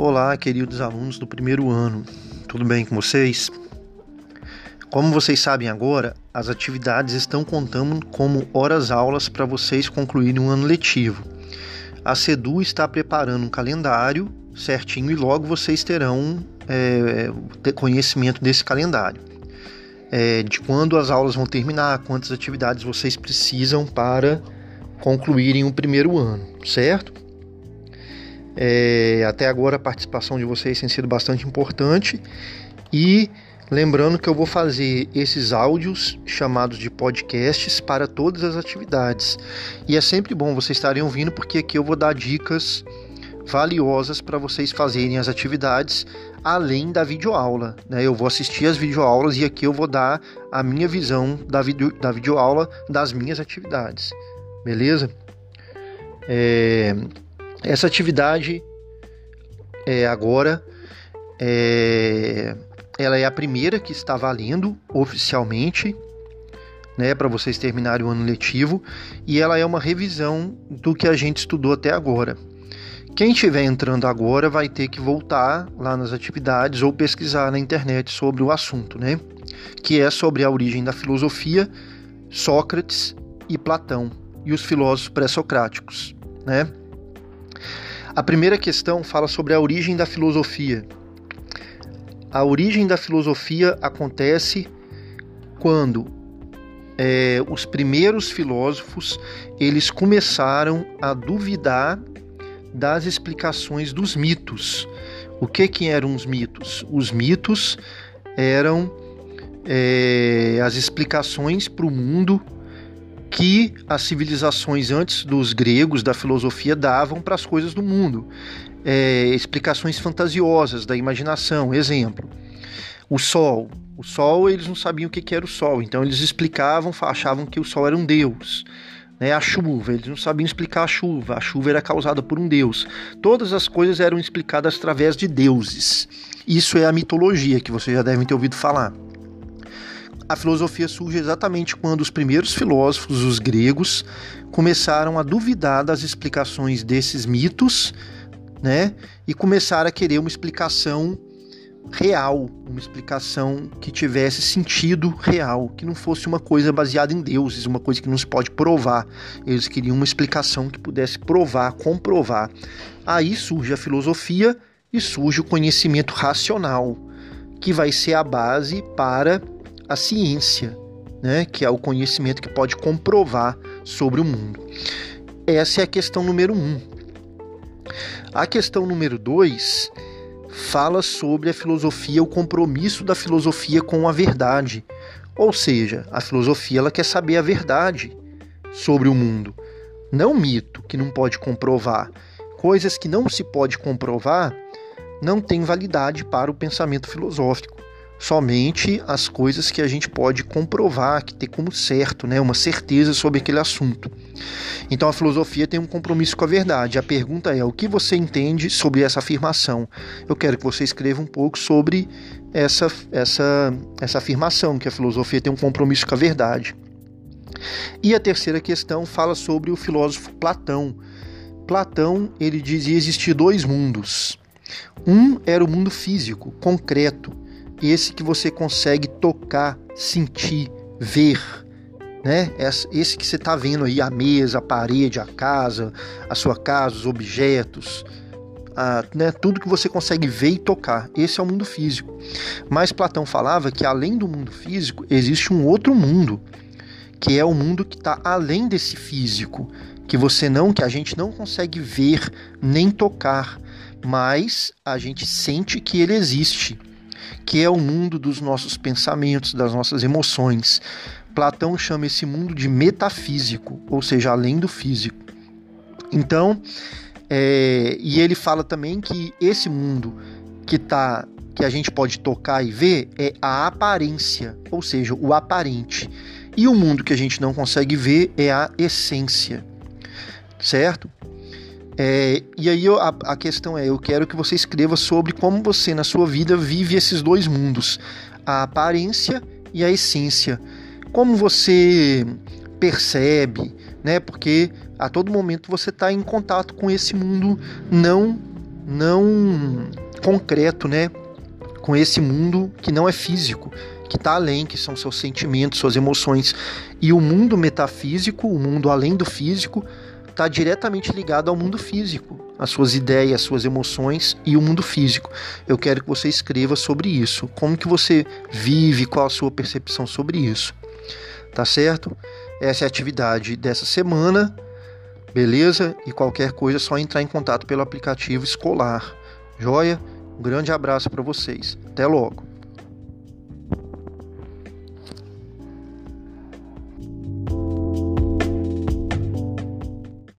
Olá, queridos alunos do primeiro ano, tudo bem com vocês? Como vocês sabem agora, as atividades estão contando como horas-aulas para vocês concluírem um ano letivo. A CEDU está preparando um calendário certinho e logo vocês terão é, conhecimento desse calendário. É, de quando as aulas vão terminar, quantas atividades vocês precisam para concluírem o primeiro ano, certo? É, até agora a participação de vocês tem sido bastante importante e lembrando que eu vou fazer esses áudios chamados de podcasts para todas as atividades. E é sempre bom vocês estarem ouvindo porque aqui eu vou dar dicas valiosas para vocês fazerem as atividades além da videoaula. Né? Eu vou assistir as videoaulas e aqui eu vou dar a minha visão da, video, da videoaula das minhas atividades. Beleza? É, essa atividade é, agora é, ela é a primeira que está valendo oficialmente, né, para vocês terminarem o ano letivo, e ela é uma revisão do que a gente estudou até agora. Quem estiver entrando agora vai ter que voltar lá nas atividades ou pesquisar na internet sobre o assunto, né? Que é sobre a origem da filosofia, Sócrates e Platão e os filósofos pré-socráticos, né? A primeira questão fala sobre a origem da filosofia. A origem da filosofia acontece quando é, os primeiros filósofos eles começaram a duvidar das explicações dos mitos. O que que eram os mitos? Os mitos eram é, as explicações para o mundo que as civilizações antes dos gregos, da filosofia, davam para as coisas do mundo. É, explicações fantasiosas da imaginação. Exemplo: o Sol. O Sol, eles não sabiam o que, era o Sol, então eles explicavam, achavam que o Sol era um deus. Né, a chuva, eles não sabiam explicar a chuva, a chuva era causada por um deus. Todas as coisas eram explicadas através de deuses. Isso é a mitologia que vocês já devem ter ouvido falar a filosofia surge exatamente quando os primeiros filósofos, os gregos, começaram a duvidar das explicações desses mitos, né? E começaram a querer uma explicação real, uma explicação que tivesse sentido real, que não fosse uma coisa baseada em deuses, uma coisa que não se pode provar. Eles queriam uma explicação que pudesse provar, comprovar. Aí surge a filosofia e surge o conhecimento racional, que vai ser a base para a ciência, né, que é o conhecimento que pode comprovar sobre o mundo. Essa é a questão número um. A questão número dois fala sobre a filosofia, o compromisso da filosofia com a verdade. Ou seja, a filosofia ela quer saber a verdade sobre o mundo, não mito que não pode comprovar. Coisas que não se pode comprovar não têm validade para o pensamento filosófico somente as coisas que a gente pode comprovar, que ter como certo, né, uma certeza sobre aquele assunto. Então a filosofia tem um compromisso com a verdade. A pergunta é: o que você entende sobre essa afirmação? Eu quero que você escreva um pouco sobre essa, essa, essa afirmação, que a filosofia tem um compromisso com a verdade. E a terceira questão fala sobre o filósofo Platão. Platão ele dizia existir dois mundos. Um era o mundo físico, concreto, esse que você consegue tocar, sentir, ver, né? Esse que você está vendo aí, a mesa, a parede, a casa, a sua casa, os objetos, a, né? tudo que você consegue ver e tocar. Esse é o mundo físico. Mas Platão falava que além do mundo físico existe um outro mundo, que é o mundo que está além desse físico, que você não, que a gente não consegue ver nem tocar, mas a gente sente que ele existe que é o mundo dos nossos pensamentos, das nossas emoções. Platão chama esse mundo de metafísico, ou seja, além do físico. Então, é, e ele fala também que esse mundo que tá, que a gente pode tocar e ver é a aparência, ou seja, o aparente. E o mundo que a gente não consegue ver é a essência, certo? É, e aí a, a, questão é: eu quero que você escreva sobre como você na sua vida vive esses dois mundos, a aparência e a essência. Como você percebe, né? Porque a todo momento você está em contato com esse mundo não não concreto, né? Com esse mundo que não é físico, que está além, que são seus sentimentos, suas emoções. E o mundo metafísico, o mundo além do físico, está diretamente ligado ao mundo físico, as suas ideias, suas emoções e o mundo físico. Eu quero que você escreva sobre isso. Como que você vive, qual a sua percepção sobre isso. Tá certo? Essa é a atividade dessa semana. Beleza? E qualquer coisa é só entrar em contato pelo aplicativo escolar. Joia? Um grande abraço para vocês. Até logo.